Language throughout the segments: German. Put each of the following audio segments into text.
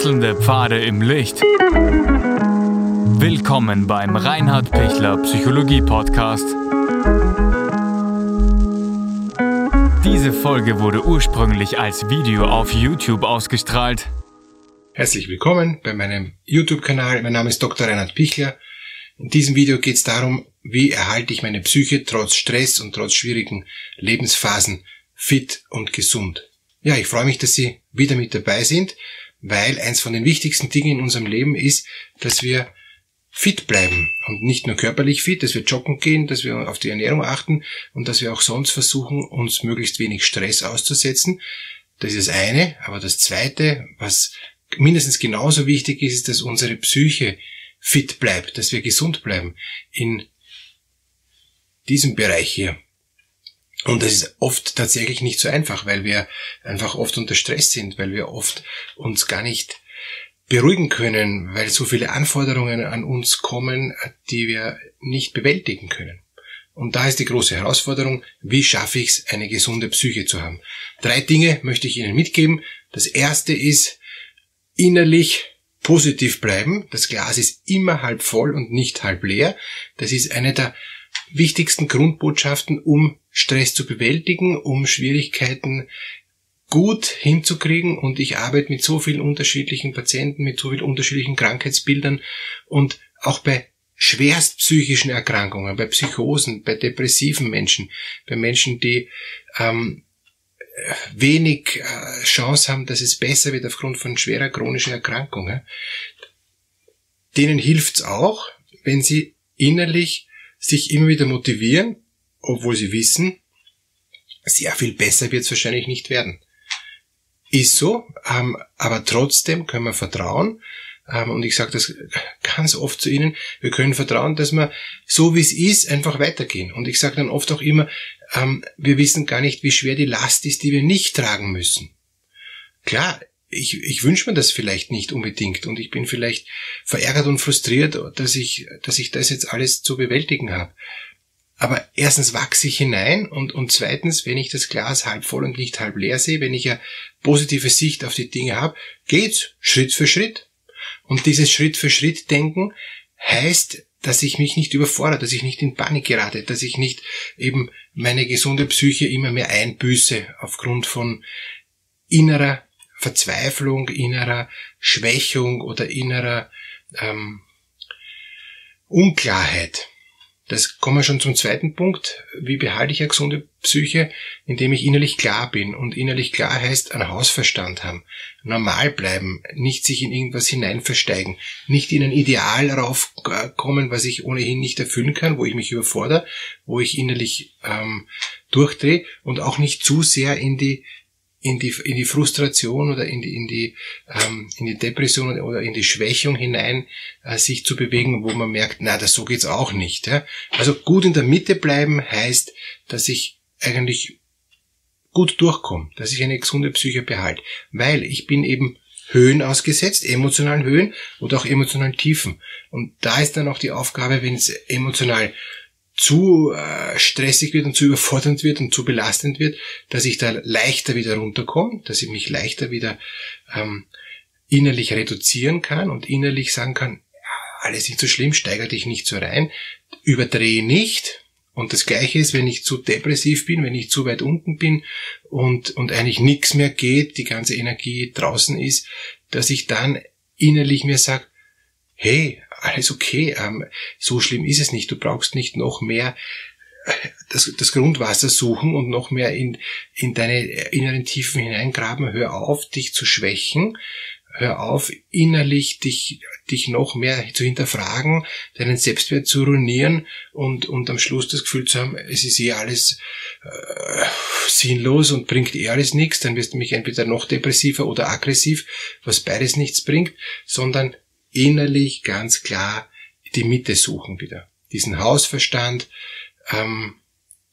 Wechselnde Pfade im Licht. Willkommen beim Reinhard Pichler Psychologie Podcast. Diese Folge wurde ursprünglich als Video auf YouTube ausgestrahlt. Herzlich willkommen bei meinem YouTube-Kanal. Mein Name ist Dr. Reinhard Pichler. In diesem Video geht es darum, wie erhalte ich meine Psyche trotz Stress und trotz schwierigen Lebensphasen fit und gesund. Ja, ich freue mich, dass Sie wieder mit dabei sind, weil eins von den wichtigsten Dingen in unserem Leben ist, dass wir fit bleiben und nicht nur körperlich fit, dass wir joggen gehen, dass wir auf die Ernährung achten und dass wir auch sonst versuchen, uns möglichst wenig Stress auszusetzen. Das ist das eine, aber das zweite, was mindestens genauso wichtig ist, ist, dass unsere Psyche fit bleibt, dass wir gesund bleiben in diesem Bereich hier. Und das ist oft tatsächlich nicht so einfach, weil wir einfach oft unter Stress sind, weil wir oft uns gar nicht beruhigen können, weil so viele Anforderungen an uns kommen, die wir nicht bewältigen können. Und da ist die große Herausforderung, wie schaffe ich es, eine gesunde Psyche zu haben. Drei Dinge möchte ich Ihnen mitgeben. Das erste ist, innerlich positiv bleiben. Das Glas ist immer halb voll und nicht halb leer. Das ist eine der wichtigsten Grundbotschaften, um Stress zu bewältigen, um Schwierigkeiten gut hinzukriegen. Und ich arbeite mit so vielen unterschiedlichen Patienten, mit so vielen unterschiedlichen Krankheitsbildern und auch bei schwerst psychischen Erkrankungen, bei Psychosen, bei depressiven Menschen, bei Menschen, die ähm, wenig äh, Chance haben, dass es besser wird aufgrund von schwerer chronischer Erkrankungen, denen hilft's auch, wenn sie innerlich sich immer wieder motivieren, obwohl sie wissen, sehr viel besser wird es wahrscheinlich nicht werden. Ist so, ähm, aber trotzdem können wir vertrauen, ähm, und ich sage das ganz oft zu Ihnen, wir können vertrauen, dass wir so wie es ist einfach weitergehen. Und ich sage dann oft auch immer, ähm, wir wissen gar nicht, wie schwer die Last ist, die wir nicht tragen müssen. Klar, ich, ich wünsche mir das vielleicht nicht unbedingt und ich bin vielleicht verärgert und frustriert, dass ich, dass ich das jetzt alles zu bewältigen habe. Aber erstens wachse ich hinein und, und zweitens, wenn ich das Glas halb voll und nicht halb leer sehe, wenn ich eine positive Sicht auf die Dinge habe, geht's Schritt für Schritt. Und dieses Schritt für Schritt denken heißt, dass ich mich nicht überfordere, dass ich nicht in Panik gerate, dass ich nicht eben meine gesunde Psyche immer mehr einbüße aufgrund von innerer Verzweiflung, innerer Schwächung oder innerer ähm, Unklarheit. Das kommen wir schon zum zweiten Punkt. Wie behalte ich eine gesunde Psyche? Indem ich innerlich klar bin. Und innerlich klar heißt, einen Hausverstand haben. Normal bleiben. Nicht sich in irgendwas hineinversteigen. Nicht in ein Ideal raufkommen, was ich ohnehin nicht erfüllen kann, wo ich mich überfordere, wo ich innerlich ähm, durchdrehe. Und auch nicht zu sehr in die in die, in die Frustration oder in die, in die, ähm, in die Depression oder in die Schwächung hinein äh, sich zu bewegen, wo man merkt, na, das so geht's auch nicht. Ja? Also gut in der Mitte bleiben heißt, dass ich eigentlich gut durchkomme, dass ich eine gesunde Psyche behalte, weil ich bin eben Höhen ausgesetzt, emotionalen Höhen oder auch emotionalen Tiefen. Und da ist dann auch die Aufgabe, wenn es emotional zu äh, stressig wird und zu überfordernd wird und zu belastend wird, dass ich da leichter wieder runterkomme, dass ich mich leichter wieder ähm, innerlich reduzieren kann und innerlich sagen kann, ja, alles nicht so schlimm, steigere dich nicht so rein, überdrehe nicht. Und das Gleiche ist, wenn ich zu depressiv bin, wenn ich zu weit unten bin und, und eigentlich nichts mehr geht, die ganze Energie draußen ist, dass ich dann innerlich mir sage, hey, alles okay, ähm, so schlimm ist es nicht, du brauchst nicht noch mehr äh, das, das Grundwasser suchen und noch mehr in, in deine inneren Tiefen hineingraben, hör auf, dich zu schwächen, hör auf, innerlich dich, dich noch mehr zu hinterfragen, deinen Selbstwert zu ruinieren und, und am Schluss das Gefühl zu haben, es ist eh alles äh, sinnlos und bringt eh alles nichts, dann wirst du mich entweder noch depressiver oder aggressiv, was beides nichts bringt, sondern innerlich ganz klar die Mitte suchen wieder. Diesen Hausverstand, ähm,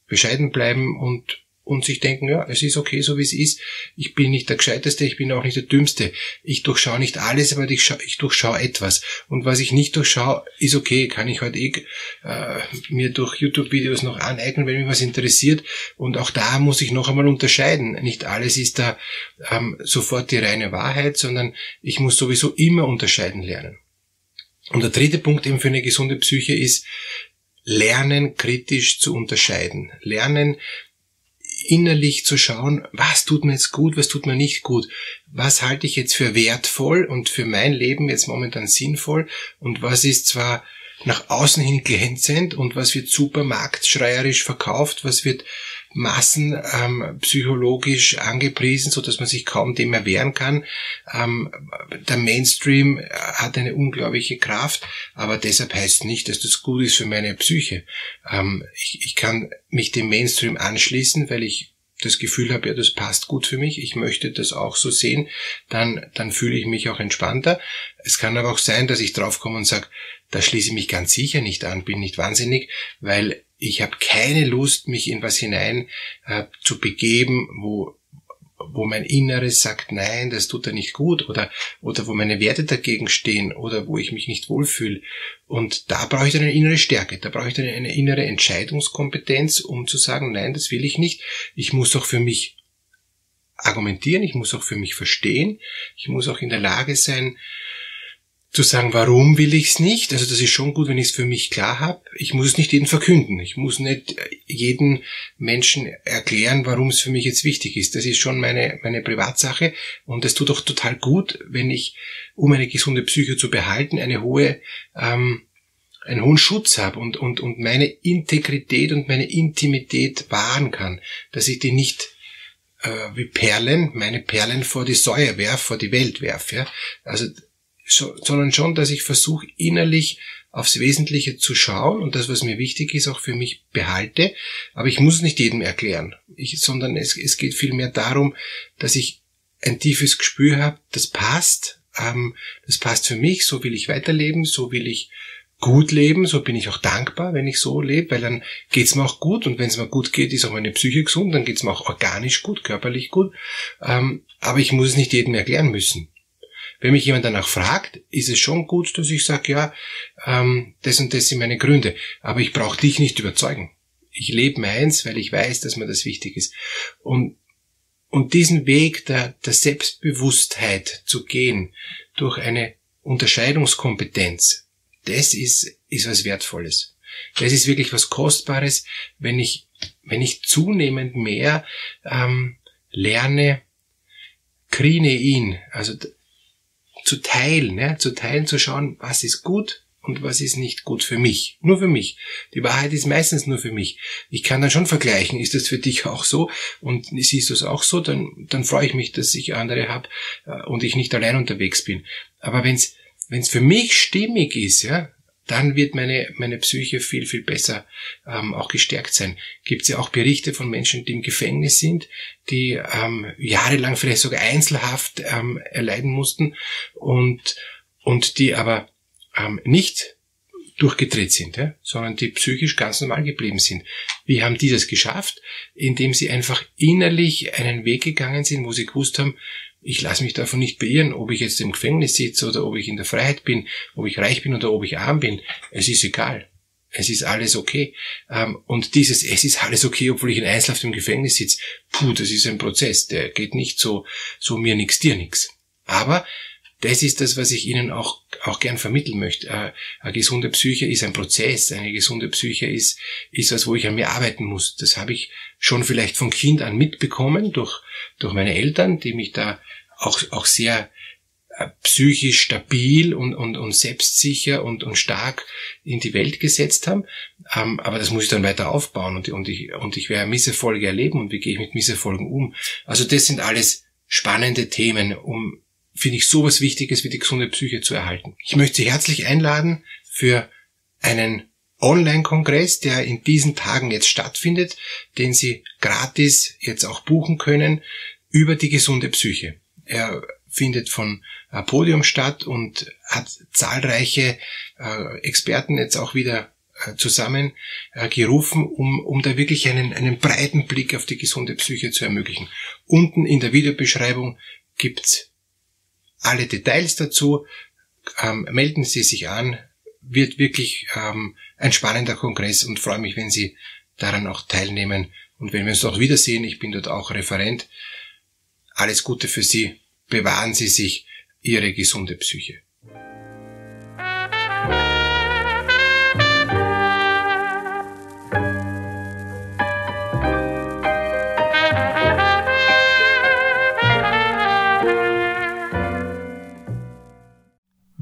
bescheiden bleiben und, und sich denken, ja, es ist okay, so wie es ist. Ich bin nicht der Gescheiteste, ich bin auch nicht der Dümmste. Ich durchschaue nicht alles, aber ich, ich durchschaue etwas. Und was ich nicht durchschaue, ist okay, kann ich heute eh äh, mir durch YouTube-Videos noch aneignen, wenn mich was interessiert. Und auch da muss ich noch einmal unterscheiden. Nicht alles ist da ähm, sofort die reine Wahrheit, sondern ich muss sowieso immer unterscheiden lernen. Und der dritte Punkt eben für eine gesunde Psyche ist, lernen kritisch zu unterscheiden. Lernen innerlich zu schauen, was tut mir jetzt gut, was tut mir nicht gut, was halte ich jetzt für wertvoll und für mein Leben jetzt momentan sinnvoll? Und was ist zwar nach außen hin glänzend und was wird super marktschreierisch verkauft, was wird massenpsychologisch ähm, angepriesen, so dass man sich kaum dem erwehren kann. Ähm, der Mainstream hat eine unglaubliche Kraft, aber deshalb heißt nicht, dass das gut ist für meine Psyche. Ähm, ich, ich kann mich dem Mainstream anschließen, weil ich das Gefühl habe, ja, das passt gut für mich, ich möchte das auch so sehen, dann, dann fühle ich mich auch entspannter. Es kann aber auch sein, dass ich draufkomme und sage, da schließe ich mich ganz sicher nicht an, bin nicht wahnsinnig, weil ich habe keine Lust, mich in was hinein äh, zu begeben, wo wo mein Inneres sagt, nein, das tut er nicht gut, oder, oder wo meine Werte dagegen stehen, oder wo ich mich nicht wohlfühle. Und da brauche ich dann eine innere Stärke, da brauche ich dann eine innere Entscheidungskompetenz, um zu sagen, nein, das will ich nicht. Ich muss auch für mich argumentieren, ich muss auch für mich verstehen, ich muss auch in der Lage sein, zu sagen, warum will ich es nicht. Also das ist schon gut, wenn ich es für mich klar habe. Ich muss es nicht jedem verkünden. Ich muss nicht jedem Menschen erklären, warum es für mich jetzt wichtig ist. Das ist schon meine, meine Privatsache. Und es tut auch total gut, wenn ich, um eine gesunde Psyche zu behalten, eine hohe, ähm, einen hohen Schutz habe und, und, und meine Integrität und meine Intimität wahren kann. Dass ich die nicht äh, wie Perlen, meine Perlen vor die Säue werf, vor die Welt werf. Ja? Also sondern schon, dass ich versuche, innerlich aufs Wesentliche zu schauen und das, was mir wichtig ist, auch für mich behalte. Aber ich muss es nicht jedem erklären, ich, sondern es, es geht vielmehr darum, dass ich ein tiefes Gespür habe, das passt, ähm, das passt für mich, so will ich weiterleben, so will ich gut leben, so bin ich auch dankbar, wenn ich so lebe, weil dann geht's mir auch gut und wenn es mir gut geht, ist auch meine Psyche gesund, dann geht's mir auch organisch gut, körperlich gut. Ähm, aber ich muss es nicht jedem erklären müssen. Wenn mich jemand danach fragt, ist es schon gut, dass ich sage, ja, ähm, das und das sind meine Gründe. Aber ich brauche dich nicht überzeugen. Ich lebe meins, weil ich weiß, dass mir das wichtig ist. Und, und diesen Weg der, der Selbstbewusstheit zu gehen durch eine Unterscheidungskompetenz, das ist, ist was Wertvolles. Das ist wirklich was Kostbares, wenn ich, wenn ich zunehmend mehr ähm, lerne, Krinein, also zu teilen, ja, zu teilen, zu schauen, was ist gut und was ist nicht gut für mich. Nur für mich. Die Wahrheit ist meistens nur für mich. Ich kann dann schon vergleichen, ist das für dich auch so und siehst du es auch so, dann, dann freue ich mich, dass ich andere habe äh, und ich nicht allein unterwegs bin. Aber wenn's wenn's für mich stimmig ist, ja, dann wird meine, meine Psyche viel, viel besser ähm, auch gestärkt sein. Gibt es ja auch Berichte von Menschen, die im Gefängnis sind, die ähm, jahrelang vielleicht sogar Einzelhaft ähm, erleiden mussten und, und die aber ähm, nicht durchgedreht sind, ja, sondern die psychisch ganz normal geblieben sind. Wie haben die das geschafft? Indem sie einfach innerlich einen Weg gegangen sind, wo sie gewusst haben, ich lasse mich davon nicht beirren, ob ich jetzt im Gefängnis sitze oder ob ich in der Freiheit bin, ob ich reich bin oder ob ich arm bin. Es ist egal. Es ist alles okay. Ähm, und dieses, es ist alles okay, obwohl ich in Einzelhaft im Gefängnis sitze, puh, das ist ein Prozess, der geht nicht so, so mir nix, dir nix. Aber das ist das, was ich Ihnen auch, auch gern vermitteln möchte. Äh, eine gesunde Psyche ist ein Prozess. Eine gesunde Psyche ist, ist was, wo ich an mir arbeiten muss. Das habe ich schon vielleicht von Kind an mitbekommen durch, durch meine Eltern, die mich da auch, auch sehr äh, psychisch stabil und, und, und selbstsicher und, und stark in die Welt gesetzt haben. Ähm, aber das muss ich dann weiter aufbauen und, und, ich, und ich werde Misserfolge erleben und wie gehe ich mit Misserfolgen um. Also das sind alles spannende Themen, um finde ich sowas Wichtiges wie die gesunde Psyche zu erhalten. Ich möchte Sie herzlich einladen für einen Online-Kongress, der in diesen Tagen jetzt stattfindet, den Sie gratis jetzt auch buchen können über die gesunde Psyche. Er findet von Podium statt und hat zahlreiche äh, Experten jetzt auch wieder äh, zusammengerufen, um, um da wirklich einen, einen breiten Blick auf die gesunde Psyche zu ermöglichen. Unten in der Videobeschreibung gibt's alle Details dazu. Ähm, melden Sie sich an. Wird wirklich ähm, ein spannender Kongress und freue mich, wenn Sie daran auch teilnehmen. Und wenn wir uns dort wiedersehen, ich bin dort auch Referent. Alles Gute für Sie. Bewahren Sie sich Ihre gesunde Psyche.